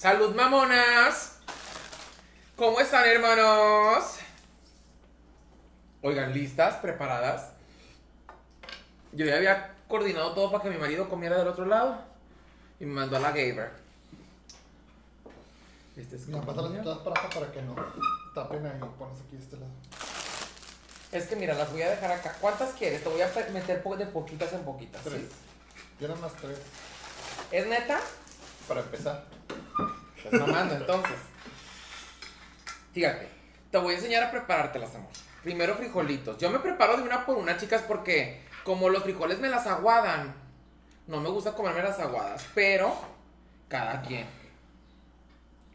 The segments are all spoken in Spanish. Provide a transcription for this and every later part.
Salud, mamonas. ¿Cómo están, hermanos? Oigan, ¿listas? ¿Preparadas? Yo ya había coordinado todo para que mi marido comiera del otro lado. Y me mandó a la Gaber. Este es Mira, pasa las para acá para que no tapen ahí. Pones aquí este lado. Es que mira, las voy a dejar acá. ¿Cuántas quieres? Te voy a meter de poquitas en poquitas. ¿sí? Tres. Tienen más tres. ¿Es neta? Para empezar. Estás mamando, entonces. Fíjate, te voy a enseñar a preparártelas, amor. Primero frijolitos. Yo me preparo de una por una, chicas, porque como los frijoles me las aguadan, no me gusta comerme las aguadas, pero cada quien.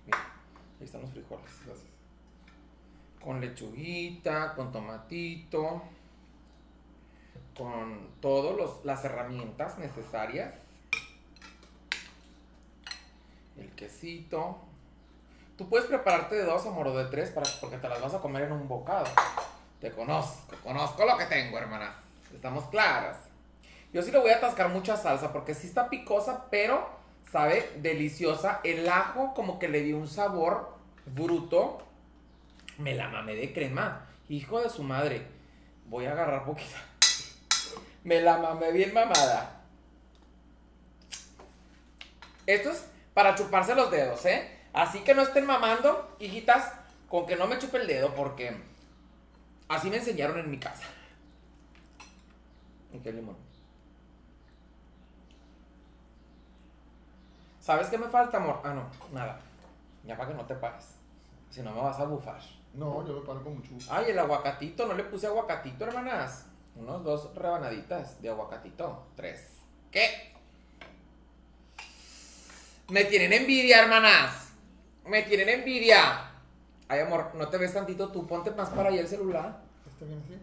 Mira, ahí están los frijoles. Con lechuguita, con tomatito, con todas las herramientas necesarias. El quesito. Tú puedes prepararte de dos, amor, o de tres, para, porque te las vas a comer en un bocado. Te conozco, conozco lo que tengo, hermana. Estamos claras. Yo sí le voy a atascar mucha salsa, porque sí está picosa, pero sabe deliciosa. El ajo como que le dio un sabor bruto. Me la mamé de crema. Hijo de su madre. Voy a agarrar poquita. Me la mamé bien mamada. Esto es para chuparse los dedos, ¿eh? Así que no estén mamando, hijitas, con que no me chupe el dedo, porque así me enseñaron en mi casa. ¿Y qué limón? ¿Sabes qué me falta, amor? Ah, no, nada. Ya para que no te pares. Si no me vas a bufar. No, yo me paro con mucho gusto. Ay, el aguacatito, no le puse aguacatito, hermanas. Unos dos rebanaditas de aguacatito. Tres. ¿Qué? Me tienen envidia, hermanas. Me tienen envidia. Ay, amor, no te ves tantito tú. Ponte más para allá el celular. ¿Está bien así?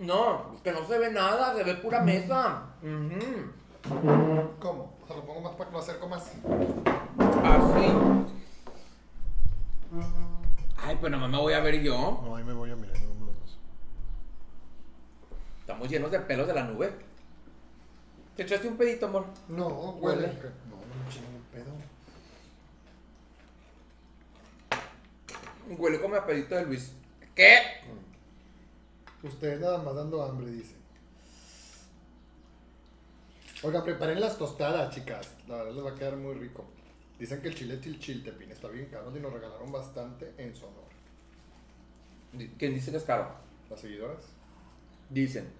No, que no se ve nada, se ve pura mesa. ¿Cómo? O sea, lo pongo más para que lo acerco más. Así. Ay, pues nada más me voy a ver yo. No, ahí me voy a mirar. Estamos llenos de pelos de la nube. ¿Te echaste un pedito, amor? No, Huele. No, no me chingo un pedo. Huele como a pedito de Luis. ¿Qué? Ustedes nada más dando hambre, dice. Oigan, preparen las tostadas, chicas. La verdad les va a quedar muy rico. Dicen que el chile chilchiltepín está bien caro y nos regalaron bastante en su honor. ¿Quién dice que es caro? Las seguidoras. Dicen.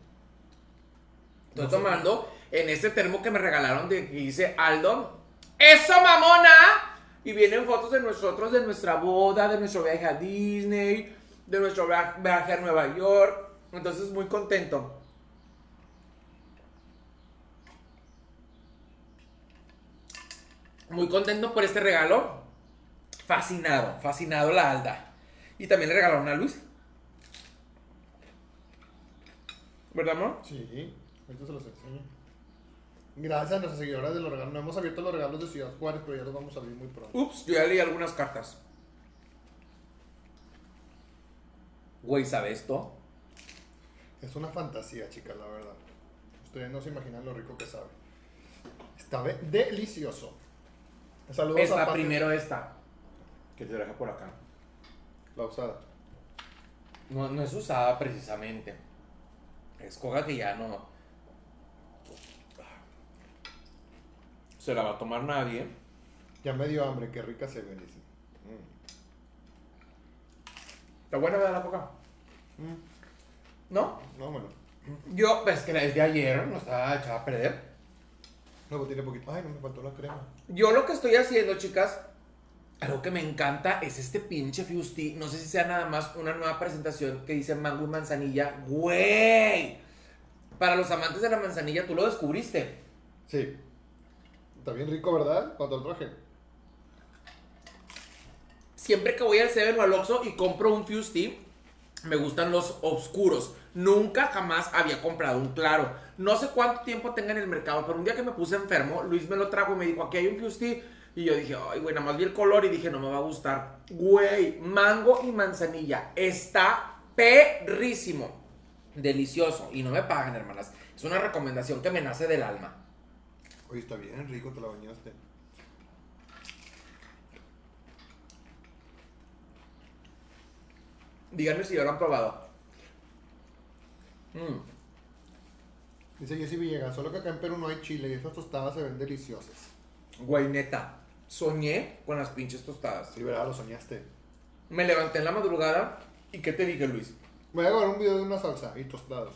Estoy No tomando en este termo que me regalaron de que dice Aldo. ¡Eso, mamona! Y vienen fotos de nosotros, de nuestra boda, de nuestro viaje a Disney, de nuestro via- viaje a Nueva York. Entonces, muy contento. Muy contento por este regalo. Fascinado, fascinado la Alda. Y también le regalaron a Luis. ¿Verdad, amor? Sí, ahorita se los enseño. Gracias a nuestras seguidoras de los regalos. No hemos abierto los regalos de Ciudad Juárez, pero ya los vamos a abrir muy pronto. Ups, yo ya leí algunas cartas. Güey, ¿sabe esto? Es una fantasía, chicas, la verdad. Ustedes no se imaginan lo rico que sabe. Está delicioso. Saludos a Esta primero esta. Que te deja por acá. La usada. No, no es usada precisamente. Es coca que ya no. Se la va a tomar nadie. Ya me dio hambre, qué rica se ve, dice. Mm. ¿Está buena ¿verdad, la coca? Mm. ¿No? No, bueno. Yo, pues que desde ayer no estaba echada a perder. Luego tiene poquito. Ay, no me faltó la crema. Yo lo que estoy haciendo, chicas, algo que me encanta es este pinche Fusti. No sé si sea nada más una nueva presentación que dice mango y manzanilla. ¡Güey! Para los amantes de la manzanilla, tú lo descubriste. Sí. Está bien rico, ¿verdad? Cuando lo traje. Siempre que voy al Seven o al Oxxo y compro un Fusti, me gustan los oscuros. Nunca jamás había comprado un claro. No sé cuánto tiempo tenga en el mercado, pero un día que me puse enfermo, Luis me lo trajo y me dijo, aquí hay un Fusti. Y yo dije, ay, güey, nada más vi el color y dije, no me va a gustar. Güey, mango y manzanilla. Está perrísimo. Delicioso. Y no me pagan, hermanas. Es una recomendación que me nace del alma. Oye, está bien rico, te la bañaste. Díganme si ya lo han probado. Mm. Dice Jessy Villegas, solo que acá en Perú no hay chile y esas tostadas se ven deliciosas. Güey, neta. Soñé con las pinches tostadas. Sí, verdad, lo soñaste. Me levanté en la madrugada y ¿qué te dije, Luis? Voy a grabar un video de una salsa y tostadas.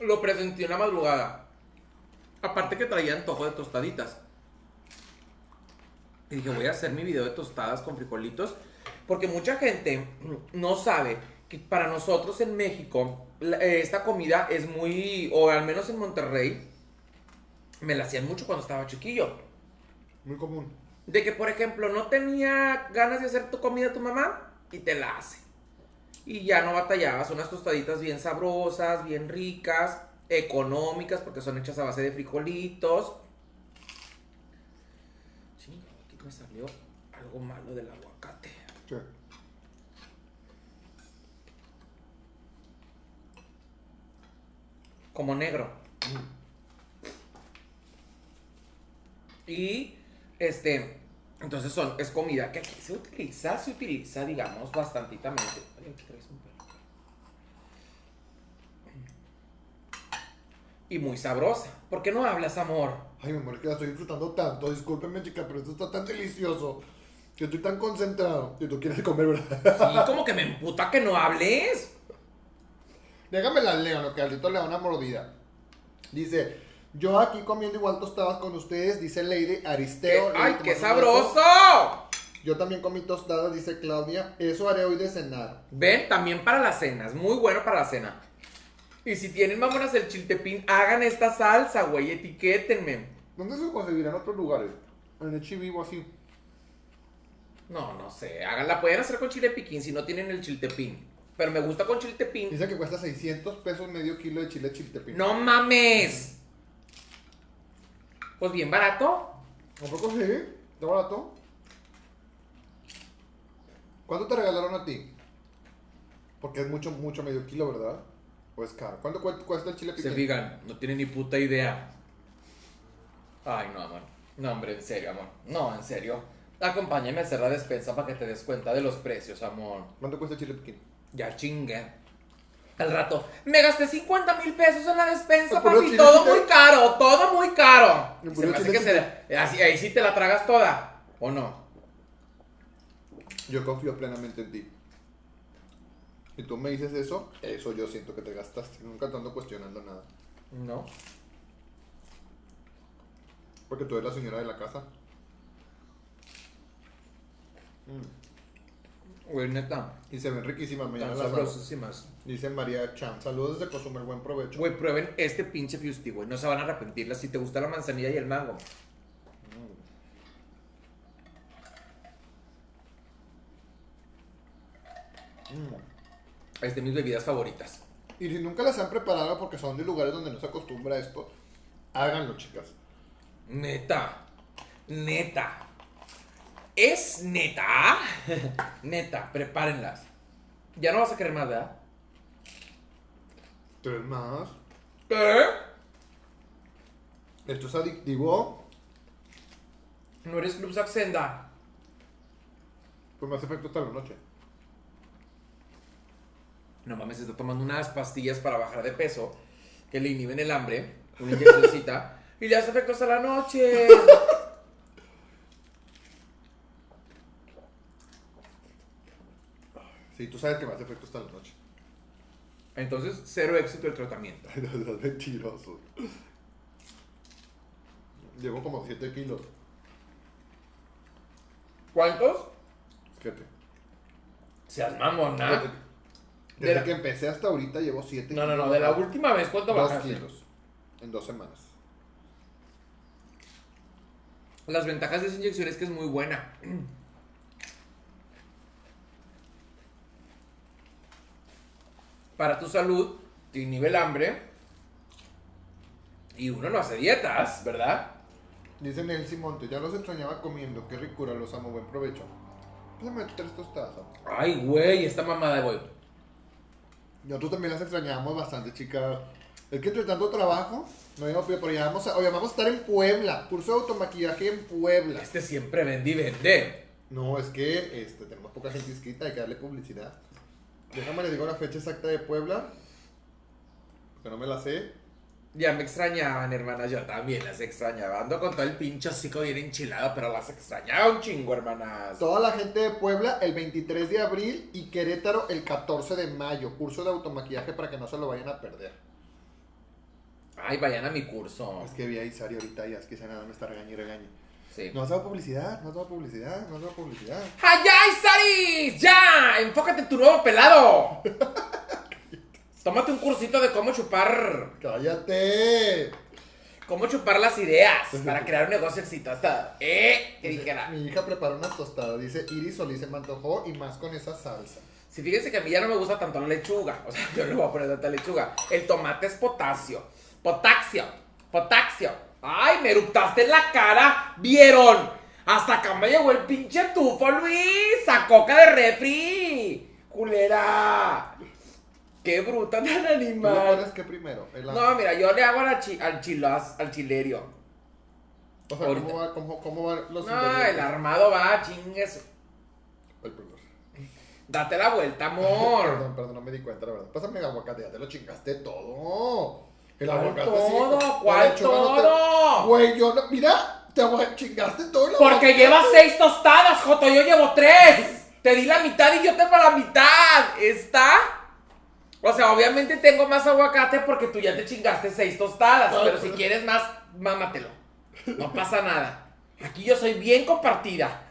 Lo presenté en la madrugada. Aparte que traía antojo de tostaditas. Y dije, voy a hacer mi video de tostadas con frijolitos. Porque mucha gente no sabe que para nosotros en México eh, esta comida es muy, o al menos en Monterrey, me la hacían mucho cuando estaba chiquillo. Muy común. De que, por ejemplo, no tenía ganas de hacer tu comida tu mamá y te la hace. Y ya no batallabas, unas tostaditas bien sabrosas, bien ricas, económicas, porque son hechas a base de frijolitos. Chinga, aquí me salió algo malo del aguacate. Sí. Como negro. Y, este, entonces son, es comida que aquí se utiliza, se utiliza, digamos, bastantitamente. Ay, aquí traes un Y muy sabrosa. ¿Por qué no hablas, amor? Ay, mi amor, es que la estoy disfrutando tanto. Discúlpeme, chica, pero esto está tan delicioso. Que estoy tan concentrado. Que tú quieres comer, ¿verdad? Sí, como que me emputa que no hables. Déjame la leo, lo que Aldito le da una mordida. Dice, yo aquí comiendo igual tostadas con ustedes, dice Lady. Aristeo. ¡Ay, qué sabroso! Yo también comí tostadas, dice Claudia. Eso haré hoy de cenar. Ven, también para las cenas, muy bueno para la cena. Y si tienen mamonas el chiltepín, hagan esta salsa, güey, etiquétenme. ¿Dónde se conseguirá en otros lugares? En el chivo así. No, no sé, háganla, pueden hacer con chile piquín si no tienen el chiltepín. Pero me gusta con chiltepín. Dice que cuesta 600 pesos medio kilo de chile chiltepín. ¡No mames! Pues bien barato. ¿A poco sí? ¿Está barato? ¿Cuánto te regalaron a ti? Porque es mucho, mucho medio kilo, ¿verdad? ¿O es caro? ¿Cuánto cu- cuesta el chile Se piquín? fijan, no tienen ni puta idea. Ay, no, amor. No, hombre, en serio, amor. No, en serio. Acompáñame a hacer la despensa para que te des cuenta de los precios, amor. ¿Cuánto cuesta el chile piquín? Ya chingue. Al rato, me gasté 50 mil pesos en la despensa, pero papi. Todo muy caro, todo muy caro. Se me hace chile que se, así, ahí sí te la tragas toda, ¿o no? Yo confío plenamente en ti. Si tú me dices eso, eso yo siento que te gastaste. Nunca te ando cuestionando nada. No. Porque tú eres la señora de la casa. Güey, neta. Y se ven riquísimas. Las hago. sabrosísimas. Dice María Chan. Saludos desde Cozumel. Buen provecho. Güey, prueben este pinche Fusti, güey. No se van a arrepentir si te gusta la manzanilla y el mango. Mm. Es de mis bebidas favoritas. Y si nunca las han preparado porque son de lugares donde no se acostumbra esto, háganlo, chicas. Neta. Neta. Es neta. neta, prepárenlas. Ya no vas a querer más, ¿verdad? Tres más. ¿Qué? Esto es adictivo. No eres Club Saxenda. Pues me hace efecto hasta la noche. No mames, está tomando unas pastillas para bajar de peso que le inhiben el hambre, una inyeccióncita, y le hace efecto hasta la noche. Sí, tú sabes que me hace efecto hasta la noche. Entonces, cero éxito el tratamiento. Ay, no seas mentiroso. Llevo como 7 kilos. ¿Cuántos? Fíjate. Seas mamona. De Desde la- que empecé hasta ahorita llevo 7 No, kilos. no, no, de la última vez, ¿cuánto 2 bajaste? kilos. En dos semanas. Las ventajas de esa inyección es que es muy buena. Para tu salud, te inhibe el hambre. Y uno no hace dietas, ¿verdad? Dice Nelcy Monte, ya los extrañaba comiendo. Qué ricura, los amo. Buen provecho. Pásame tres tostadas. Ay, güey, esta mamada de voy. Nosotros también las extrañamos bastante, chicas. Es que entre tanto trabajo, no digo, pero ya vamos a, oye, vamos a estar en Puebla. Curso de automaquillaje en Puebla. Este siempre vende y vende. No, es que este, tenemos poca gente inscrita, hay que darle publicidad. Déjame le digo la fecha exacta de Puebla. Porque no me la sé. Ya me extrañaban, hermanas. Yo también las extrañaba. Ando con todo el pincho hocico bien enchilado, pero las extrañaba un chingo, hermanas. Toda la gente de Puebla el 23 de abril y Querétaro el 14 de mayo. Curso de automaquillaje para que no se lo vayan a perder. Ay, vayan a mi curso. Es que vi a Isari ahorita y es que se nada me está regañando y regañe. Sí. No has dado publicidad, no has dado publicidad, no has dado publicidad. ¡Ay, ya, Isaris! ¡Ya! ¡Enfócate en tu nuevo pelado! Tómate un cursito de cómo chupar. ¡Cállate! Cómo chupar las ideas para crear un negocio exitoso. ¿Eh? Que dijera. Mi hija preparó unas tostadas, dice Iris Solís se me antojó y más con esa salsa. Si fíjense que a mí ya no me gusta tanto la lechuga. O sea, yo no le voy a poner tanta lechuga. El tomate es potasio. Potaxio. Potaxio. ¡Ay, me eruptaste en la cara! ¿Vieron? Hasta acá me llegó el pinche tufo, Luis. A coca de refri. Culera. Qué bruta tan ¿Tú lo animal. pones qué primero? El No, mira, yo le hago la chi- al chilas, al chilerio. o sea. ¿cómo, va, cómo, cómo van los No, el armado va, chingues. Ay, perdón. Date la vuelta, amor. Perdón, perdón, no me di cuenta, la verdad. Pásame el aguacate, ya te lo chingaste todo. El ¿Cuál aguacate todo? sí. ¿Cuál lechuga no te- todo? Güey, yo no. Mira, te chingaste todo el Porque llevas seis tostadas, Joto, yo llevo tres. Te di la mitad y yo tengo la mitad. ¿Está? O sea, obviamente tengo más aguacate porque tú ya te chingaste seis tostadas. Ay, Pero si pero- quieres más, mámatelo. No pasa nada. Aquí yo soy bien compartida.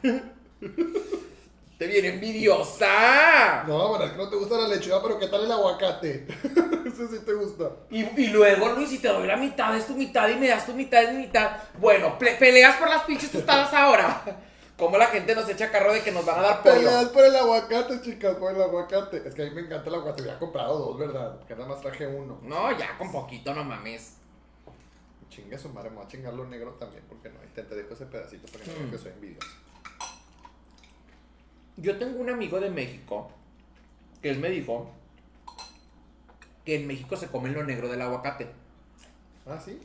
Te viene envidiosa. No, bueno, es que no te gusta la lechuga, pero ¿qué tal el aguacate? Ese sí te gusta. Y, y luego, Luis, si te doy la mitad, es tu mitad y me das tu mitad, es mi mitad. Bueno, peleas por las pinches tostadas ahora. Como la gente nos echa carro de que nos van a dar pollo. Peleas por el aguacate, chicas, por el aguacate. Es que a mí me encanta el aguacate. Había comprado dos, ¿verdad? Que nada más traje uno. No, ya con poquito, no mames. Chinga su madre, me voy a chingar lo negro también, porque no. Te, te dejo ese pedacito para que no Mm. que soy envidioso. Yo tengo un amigo de México que él me dijo que en México se come lo negro del aguacate. Ah, sí.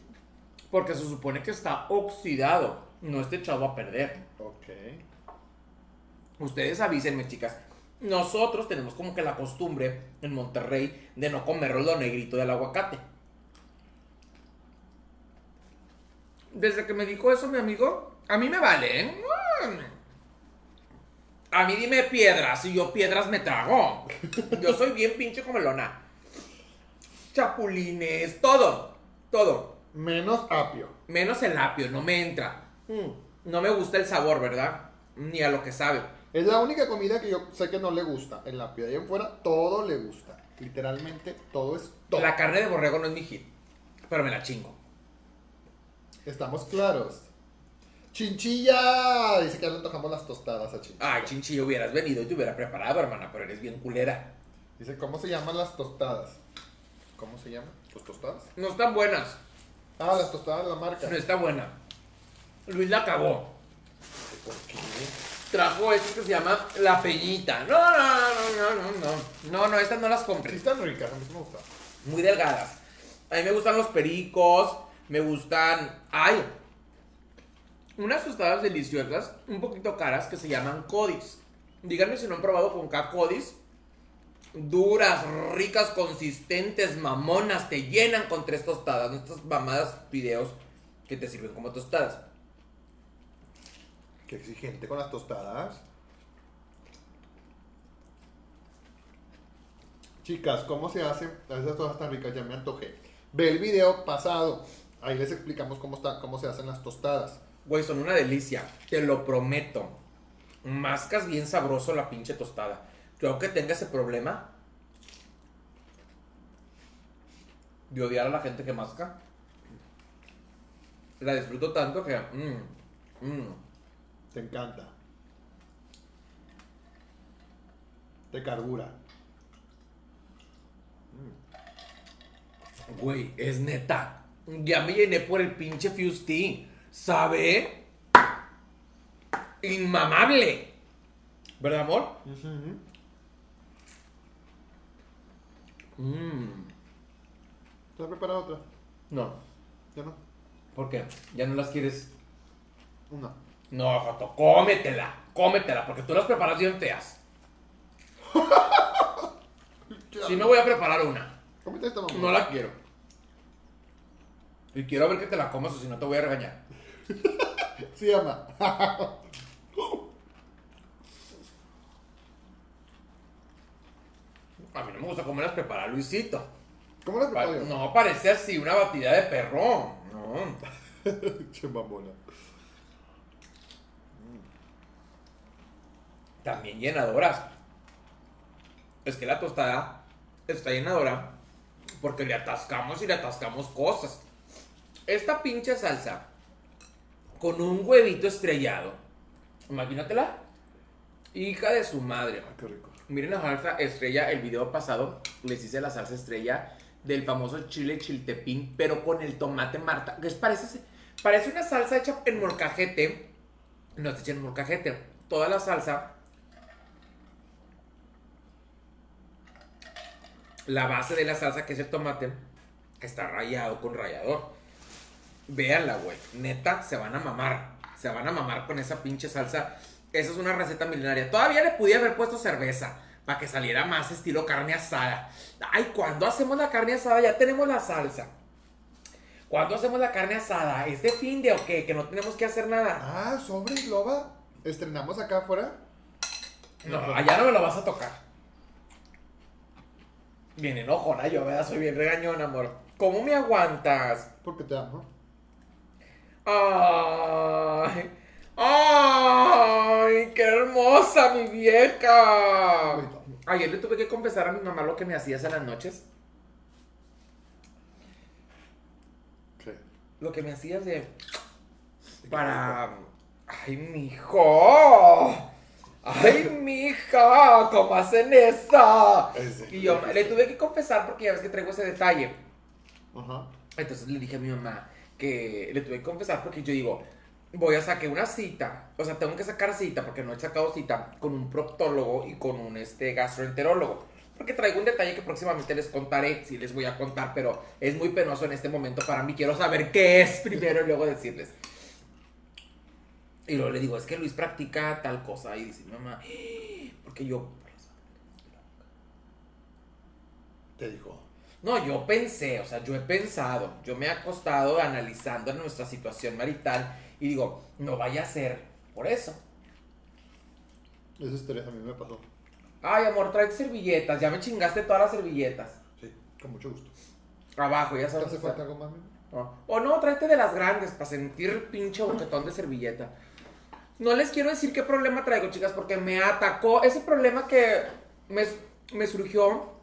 Porque se supone que está oxidado, no está echado a perder. Ustedes avísenme, chicas. Nosotros tenemos como que la costumbre en Monterrey de no comer lo negrito del aguacate. Desde que me dijo eso mi amigo, a mí me vale. ¿eh? A mí dime piedras y yo piedras me trago. Yo soy bien pinche comelona. Chapulines, todo, todo. Menos apio. Menos el apio, no me entra. Mm, No me gusta el sabor, ¿verdad? Ni a lo que sabe. Es la única comida que yo sé que no le gusta. En la piedra y en fuera, todo le gusta. Literalmente, todo es todo. La carne de borrego no es mi hit, pero me la chingo. Estamos claros. Chinchilla. Dice que ya le antojamos las tostadas a Chinchilla. Ay, chinchillo, hubieras venido y te hubiera preparado, hermana, pero eres bien culera. Dice, ¿cómo se llaman las tostadas? ¿Cómo se llaman? ¿Tus tostadas? No están buenas. Ah, las tostadas de la marca. No está buena. Luis la acabó. ¿Por qué? Trajo esto que se llama La Peñita. No, no, no, no, no, no. No, no, estas no las Sí compré. están ricas, a mí sí me gusta. Muy delgadas. A mí me gustan los pericos. Me gustan. ¡Ay! Unas tostadas deliciosas, un poquito caras, que se llaman Codis. Díganme si no han probado con K Codis. Duras, ricas, consistentes, mamonas, te llenan con tres tostadas. Estas mamadas videos que te sirven como tostadas. Qué exigente con las tostadas. Chicas, ¿cómo se hacen? Esas todas están ricas, ya me antojé. Ve el video pasado. Ahí les explicamos cómo, está, cómo se hacen las tostadas. Güey, son una delicia. Te lo prometo. Mascas bien sabroso la pinche tostada. Creo que tenga ese problema de odiar a la gente que masca. La disfruto tanto que. mm, mm. Te encanta. Te carbura. Güey, es neta. Ya me llené por el pinche Fusty. ¿Sabe? Inmamable. ¿Verdad, amor? Mmm. ¿Te has preparado otra? No. ¿Ya no? ¿Por qué? ¿Ya no las quieres? Una. No, Joto, cómetela. Cómetela, porque tú las preparas bien feas. Si no voy a preparar una. Cómete esta, mamá. No la quiero. Y quiero ver que te la comas o si no te voy a regañar. Sí, ama. A mí no me gusta cómo las prepara Luisito. ¿Cómo la Pa- preparo yo? no, parece así una batida de perrón. No. Che mamona. También llenadoras. Es que la tostada está llenadora porque le atascamos y le atascamos cosas. Esta pinche salsa con un huevito estrellado. Imagínatela. Hija de su madre. Ay, qué rico. Miren la salsa estrella, el video pasado les hice la salsa estrella del famoso chile chiltepín, pero con el tomate marta. Que es, parece, parece una salsa hecha en molcajete. No está hecha en molcajete. Toda la salsa. La base de la salsa, que es el tomate, está rayado con rallador. Véanla, güey. Neta, se van a mamar. Se van a mamar con esa pinche salsa. Esa es una receta milenaria. Todavía le pude haber puesto cerveza para que saliera más estilo carne asada. Ay, ¿cuándo hacemos la carne asada? Ya tenemos la salsa. ¿Cuándo hacemos la carne asada? ¿Es de fin de o qué? Que no tenemos que hacer nada. Ah, sobre loba. Estrenamos acá afuera. No, allá no me lo vas a tocar. Bien enojona yo, ¿verdad? Soy bien regañón, amor. ¿Cómo me aguantas? Porque te amo. Ay, ay, qué hermosa mi vieja. Ayer le tuve que confesar a mi mamá lo que me hacías en las noches. ¿Qué? Lo que me hacías de. Para. Ay, mijo. Ay, mija, ¿cómo hacen esa? Y yo le tuve que confesar porque ya ves que traigo ese detalle. Ajá. Entonces le dije a mi mamá que le tuve que confesar porque yo digo, voy a sacar una cita, o sea, tengo que sacar cita porque no he sacado cita con un proctólogo y con un este, gastroenterólogo. Porque traigo un detalle que próximamente les contaré, sí les voy a contar, pero es muy penoso en este momento para mí. Quiero saber qué es primero y luego decirles. Y luego le digo, es que Luis practica tal cosa. Y dice mamá, "¡Ah!", porque yo... Te dijo. No, yo pensé, o sea, yo he pensado, yo me he acostado analizando nuestra situación marital y digo, no vaya a ser por eso. Esa historia a mí me pasó. Ay, amor, trae servilletas, ya me chingaste todas las servilletas. Sí, con mucho gusto. Abajo, ya ¿Te sabes. hace o sea, falta algo más? no. O no, tráete de las grandes para sentir el pinche boquetón de servilleta. No les quiero decir qué problema traigo, chicas, porque me atacó ese problema que me, me surgió.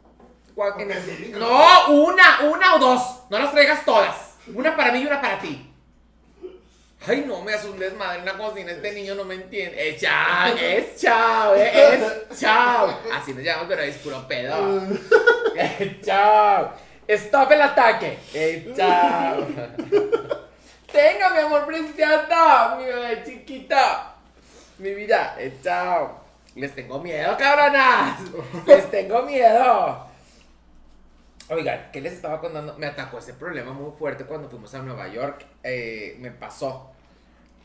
en el- No, una, una o dos. No las traigas todas. Una para mí y una para ti. Ay, no, me hace un desmadre en la cocina. Este niño no me entiende. Es chao, es chao, eh, es chao. Así nos llamamos, pero es puro pedo. Eh, chao. Stop el ataque. Eh, chao. Tenga, mi amor preciosa, mi bebé chiquita. Mi vida, eh, chao. Les tengo miedo, cabronas. Les tengo miedo. Oigan, ¿qué les estaba contando? Me atacó ese problema muy fuerte cuando fuimos a Nueva York. Eh, me pasó.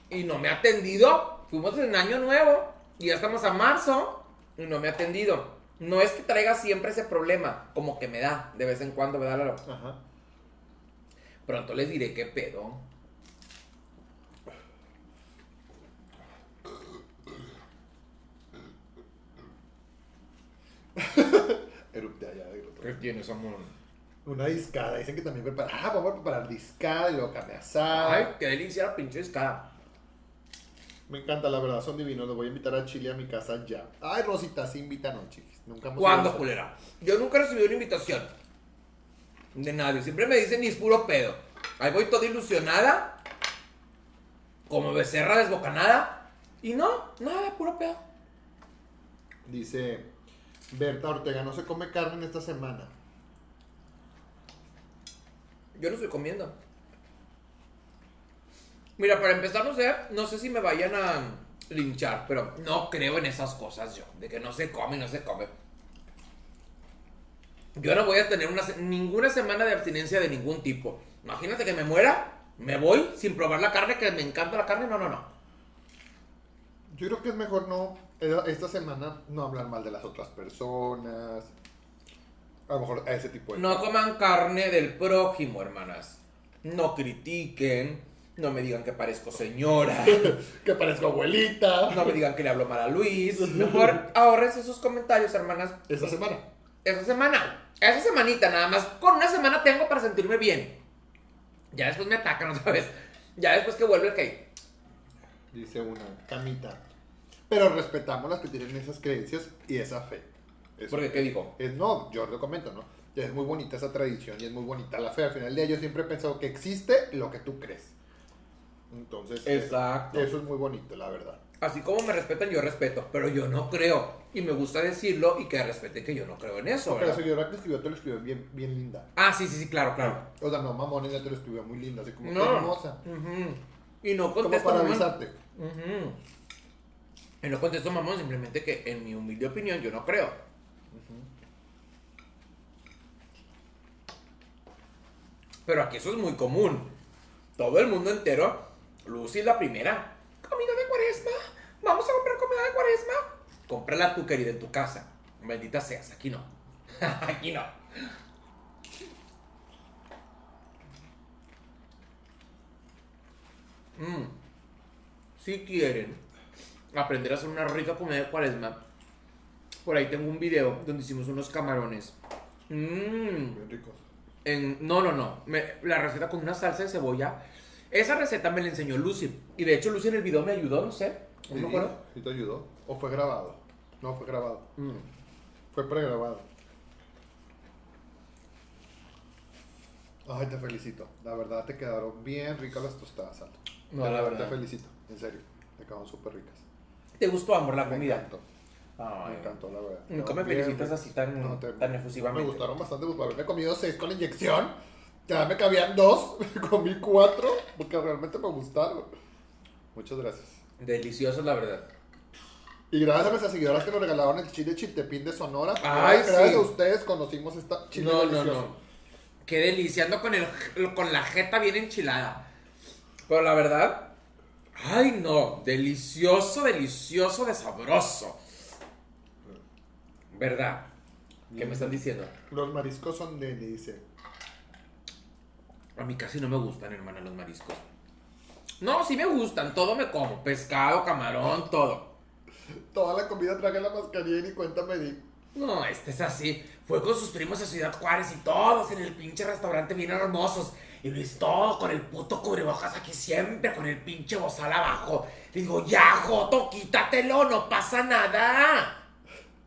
Y no me ha atendido. Fuimos en año nuevo. Y ya estamos a marzo. Y no me ha atendido. No es que traiga siempre ese problema. Como que me da. De vez en cuando me da la... Ajá. Pronto les diré qué pedo. Erupte allá. ¿Qué tienes, amor? Una discada. Dicen que también prepara. Ah, vamos a preparar discada y luego carne asada. Ay, qué delicia la pinche escada. Me encanta, la verdad, son divinos. Los voy a invitar a Chile a mi casa ya. Ay, Rosita, sí invítanos, chiquis. Nunca hemos ¿Cuándo, culera? Yo nunca he recibido una invitación. De nadie. Siempre me dicen ni es puro pedo. Ahí voy toda ilusionada. Como becerra desbocanada. Y no, nada, puro pedo. Dice Berta Ortega, no se come carne en esta semana. Yo no estoy comiendo. Mira, para empezar, no sé, no sé si me vayan a linchar, pero no creo en esas cosas yo, de que no se come no se come. Yo no voy a tener una, ninguna semana de abstinencia de ningún tipo. Imagínate que me muera, me voy sin probar la carne, que me encanta la carne. No, no, no. Yo creo que es mejor no, eh, esta semana, no hablar mal de las otras personas. A lo mejor a ese tipo de No coman carne del prójimo, hermanas. No critiquen. No me digan que parezco señora. Que parezco abuelita. No me digan que le hablo mal a Luis. Mejor ahorres esos comentarios, hermanas. Esta semana. Esa semana. Esa semanita nada más. Con una semana tengo para sentirme bien. Ya después me atacan otra vez. Ya después que vuelve el hate. Dice una camita. Pero respetamos las que tienen esas creencias y esa fe. Es- Porque, ¿qué dijo? es, no, yo lo comento, ¿no? Es muy bonita esa tradición y es muy bonita la fe. Al final del día yo siempre he pensado que existe lo que tú crees. Entonces, Exacto. eso es muy bonito, la verdad. Así como me respetan, yo respeto. Pero yo no creo. Y me gusta decirlo y que respeten que yo no creo en eso, la ¿verdad? señora que escribió te lo escribió bien, bien linda. Ah, sí, sí, sí, claro, claro. O sea, no, mamón, ella te lo escribió muy linda, así como No. hermosa. Ujú. Y no Como contesto para mamón. Avisarte. Ujú. Y no contesto mamón, simplemente que en mi humilde opinión yo no creo. Pero aquí eso es muy común. Todo el mundo entero, Lucy es la primera. Comida de cuaresma. Vamos a comprar comida de cuaresma. Cómprala tú, querida, en tu casa. Bendita seas, aquí no. aquí no. Mm. Si quieren aprender a hacer una rica comida de cuaresma, por ahí tengo un video donde hicimos unos camarones. Mmm. Bien ricos. En, no, no, no. Me- la receta con una salsa de cebolla. Esa receta me la enseñó Lucy. Y de hecho, Lucy en el video me ayudó, no sé. No me ¿Sí? acuerdo. ¿Sí te ayudó? ¿O fue grabado? No, fue grabado. Mm. Fue pregrabado. Ay, te felicito. La verdad te quedaron bien ricas las tostadas, Aldo. No, Te- la verdad. Te felicito, en serio. Te quedaron súper ricas. ¿Te gustó, amor, la Me comida? encantó. Ay, Me encantó, la verdad. Nunca me felicitas ricas. así tan, No, te- tan Me efusivamente. gustaron bastante, pues para haberme comido seis con la inyección. Ya me cabían dos, comí cuatro, porque realmente me gustaron. Muchas gracias. Deliciosos, la verdad. Y gracias a nuestras seguidoras que nos regalaron el chile chiltepín de Sonora. Ay, gracias sí. a ustedes conocimos esta chile no, no, delicioso. no. Qué delicia. Ando con, el, con la jeta bien enchilada. Pero la verdad, ay no, delicioso, delicioso, de sabroso. ¿Verdad? ¿Qué me están diciendo? Los mariscos son de, dice. A mí casi no me gustan, hermana, los mariscos. No, sí me gustan, todo me como. Pescado, camarón, todo. Toda la comida traje la mascarilla y ni cuenta me di. No, este es así. Fue con sus primos a Ciudad Juárez y todos en el pinche restaurante bien hermosos. Y Luis todo con el puto cubrebocas aquí siempre, con el pinche bozal abajo. Le digo, ya, Joto, quítatelo, no pasa nada.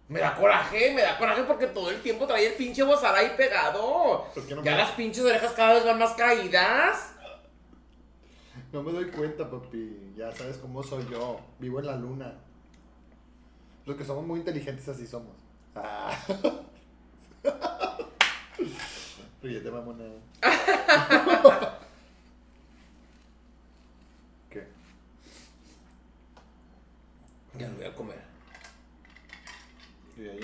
Me da coraje, me da coraje porque todo el tiempo traía el pinche bozal ahí pegado. No ya me- las pinches orejas cada vez van más caídas. No me doy cuenta, papi. Ya sabes cómo soy yo. Vivo en la luna. Los que somos muy inteligentes así somos. Ah. Ríete, mamona. ¿Qué? Ya lo voy a comer. Y de ahí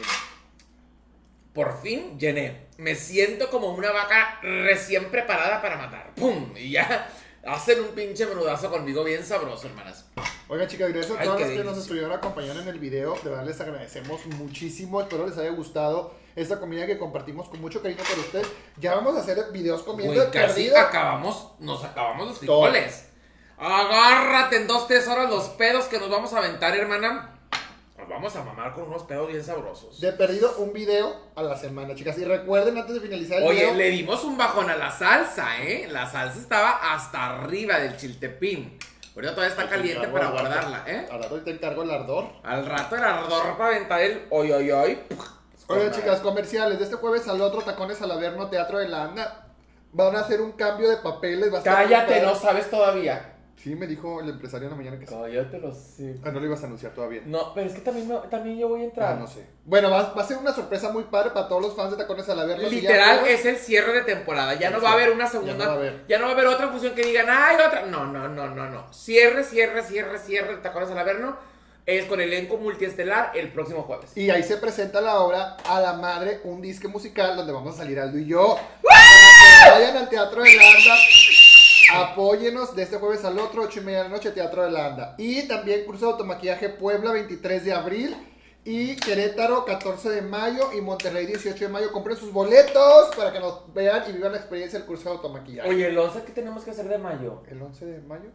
Por fin llené. Me siento como una vaca recién preparada para matar. ¡Pum! Y ya hacen un pinche menudazo conmigo bien sabroso, hermanas. Oigan, chicas, gracias a todas las que nos estuvieron acompañando en el video. De verdad les agradecemos muchísimo. Espero les haya gustado esta comida que compartimos con mucho cariño para ustedes. Ya vamos a hacer videos comiendo de casi perdido. acabamos, nos acabamos los frijoles. Agárrate en dos, tres horas los pedos que nos vamos a aventar, hermana. Nos vamos a mamar con unos pedos bien sabrosos. De perdido un video a la semana, chicas. Y recuerden antes de finalizar el Oye, video. le dimos un bajón a la salsa, ¿eh? La salsa estaba hasta arriba del chiltepín. Ahorita todavía está caliente para guardarla, ¿eh? Al rato te encargo el ardor. Al rato el ardor para aventar el hoy, hoy, hoy. Oigan, chicas, comerciales. De este jueves al otro, Tacones al Averno, Teatro de la Anda. Van a hacer un cambio de papeles. Va a Cállate, no sabes todavía. Sí, me dijo el empresario en la mañana que sí. Cállate, lo sé. Ah, no lo ibas a anunciar todavía. No, pero es que también, me- también yo voy a entrar. Ah, no sé. Bueno, va, va a ser una sorpresa muy padre para todos los fans de Tacones al Averno. Si ya Literal es el cierre de temporada. Ya no Sí, va a haber una segunda. no va a haber. ya no va a haber otra función que digan, ay, otra. No, no, no, no, no. Cierre, cierre, cierre, cierre. ¿Te acuerdas del Averno? es con elenco multiestelar el próximo jueves. Y ahí se presenta la obra A la Madre, un disque musical donde vamos a salir Aldo y yo. vayan al Teatro de Landa. Apóyenos de este jueves al otro, 8 y media de la noche, Teatro de Landa. Y también curso de automaquillaje Puebla, 23 de abril. Y Querétaro, 14 de mayo. Y Monterrey, 18 de mayo. Compren sus boletos para que nos vean y vivan la experiencia del curso de automaquillaje. Oye, el 11, ¿qué tenemos que hacer de mayo? ¿El 11 de mayo?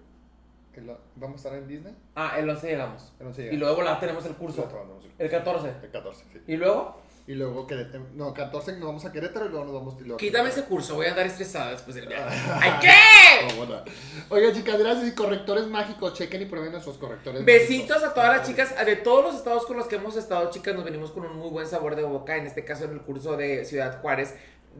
El- ¿Vamos a estar en Disney? Ah, el 11 llegamos. El 11 Y luego la tenemos el curso. El 14. El 14, sí. Y luego, Y luego Querétaro. No, 14 nos vamos a Querétaro y luego nos vamos. y luego- quítame ese curso, voy a andar estresada después del viaje. ¡Ay, qué! No, bueno. Chicas, gracias. Y correctores mágicos, chequen y prueben nuestros correctores Besitos mágicos. a todas las chicas, de todos los estados con los que hemos estado, chicas, nos venimos con un muy buen sabor de boca. En este caso, en el curso de Ciudad Juárez,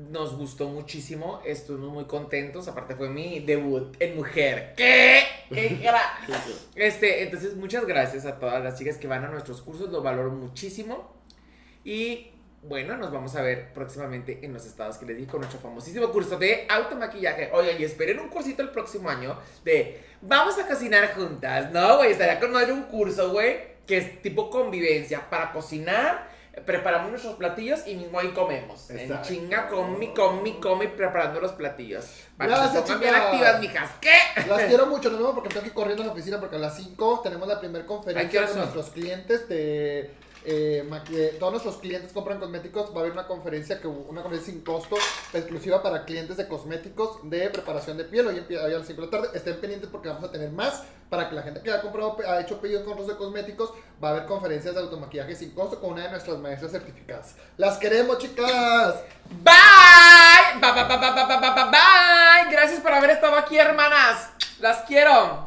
nos gustó muchísimo, estuvimos muy contentos. Aparte, fue mi debut en mujer. ¿Qué? ¿Qué gra- Este, entonces, muchas gracias a todas las chicas que van a nuestros cursos, lo valoro muchísimo. Y bueno, nos vamos a ver próximamente en los estados que les di con nuestro famosísimo curso de automaquillaje. Oigan, y esperen un cursito el próximo año de vamos a cocinar juntas, ¿no, güey? Estaría con madre un curso, güey, que es tipo convivencia para cocinar. Preparamos nuestros platillos y mismo ahí comemos. En chinga, comi, comi, comi, preparando los platillos. Para que se bien activas, mijas. ¿Qué? Las quiero mucho, nos vemos porque tengo que ir corriendo a la oficina porque a las 5 tenemos la primera Ay, ¿qué conferencia con nuestros clientes de eh, todos nuestros clientes compran cosméticos, va a haber una conferencia que una conferencia sin costo exclusiva para clientes de cosméticos de preparación de piel, hoy hoy a las 5 de la tarde, estén pendientes porque vamos a tener más para que la gente que ha comprado, ha hecho pedidos con de cosméticos, va a haber conferencias de automaquillaje sin costo con una de nuestras maestras certificadas. Las queremos, chicas. Bye, bye, bye, bye, bye, bye, bye, bye. Gracias por haber estado aquí, hermanas. Las quiero.